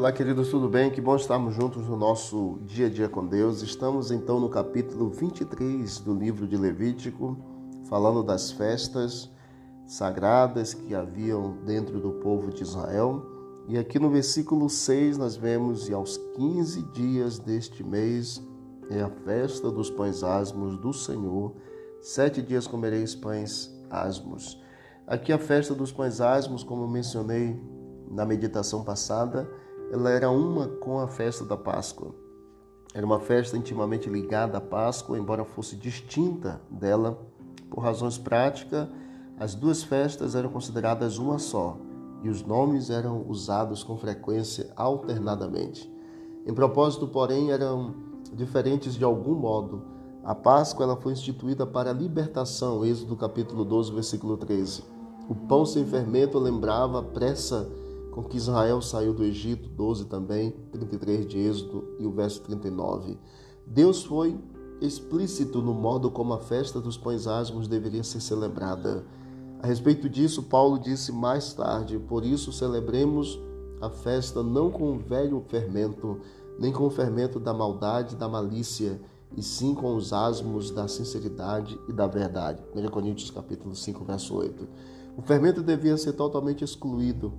Olá, queridos, tudo bem? Que bom estarmos juntos no nosso dia a dia com Deus. Estamos então no capítulo 23 do livro de Levítico, falando das festas sagradas que haviam dentro do povo de Israel. E aqui no versículo 6 nós vemos: E aos 15 dias deste mês é a festa dos pães asmos do Senhor. Sete dias comereis pães asmos. Aqui a festa dos pães asmos, como mencionei na meditação passada, ela era uma com a festa da Páscoa. Era uma festa intimamente ligada à Páscoa, embora fosse distinta dela. Por razões práticas, as duas festas eram consideradas uma só e os nomes eram usados com frequência alternadamente. Em propósito, porém, eram diferentes de algum modo. A Páscoa ela foi instituída para a libertação, Êxodo capítulo 12, versículo 13. O pão sem fermento lembrava a pressa com que Israel saiu do Egito, 12 também, 33 de Êxodo e o verso 39. Deus foi explícito no modo como a festa dos pães asmos deveria ser celebrada. A respeito disso, Paulo disse mais tarde: Por isso celebremos a festa não com o velho fermento, nem com o fermento da maldade e da malícia, e sim com os asmos da sinceridade e da verdade. 1 Coríntios capítulo 5, verso 8. O fermento devia ser totalmente excluído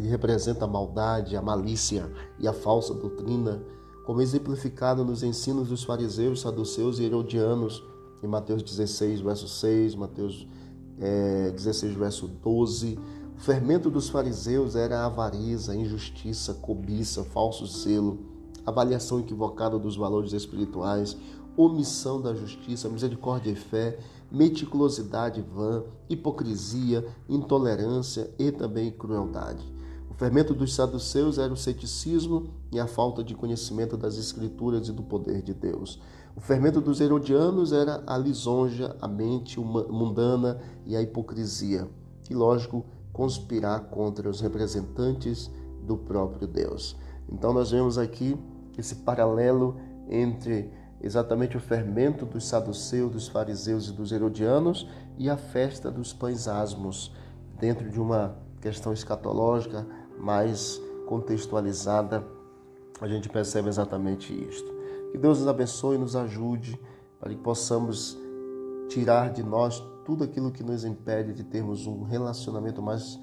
ele representa a maldade, a malícia e a falsa doutrina, como exemplificado nos ensinos dos fariseus, saduceus e herodianos, em Mateus 16, verso 6, Mateus é, 16, verso 12. O fermento dos fariseus era a avareza, injustiça, cobiça, falso zelo, avaliação equivocada dos valores espirituais, omissão da justiça, misericórdia e fé, meticulosidade vã, hipocrisia, intolerância e também crueldade. Fermento dos saduceus era o ceticismo e a falta de conhecimento das escrituras e do poder de Deus. O fermento dos herodianos era a lisonja, a mente mundana e a hipocrisia. E, lógico, conspirar contra os representantes do próprio Deus. Então, nós vemos aqui esse paralelo entre exatamente o fermento dos saduceus, dos fariseus e dos herodianos e a festa dos pães asmos, dentro de uma questão escatológica, mais contextualizada, a gente percebe exatamente isto. Que Deus nos abençoe e nos ajude para que possamos tirar de nós tudo aquilo que nos impede de termos um relacionamento mais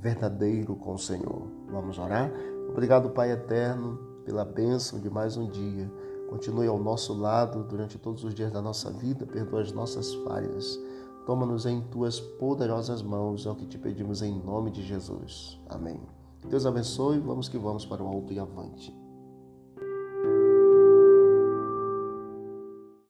verdadeiro com o Senhor. Vamos orar? Obrigado, Pai eterno, pela bênção de mais um dia. Continue ao nosso lado durante todos os dias da nossa vida, perdoa as nossas falhas. Toma-nos em tuas poderosas mãos, é o que te pedimos em nome de Jesus. Amém. Deus abençoe, vamos que vamos para o alto e avante.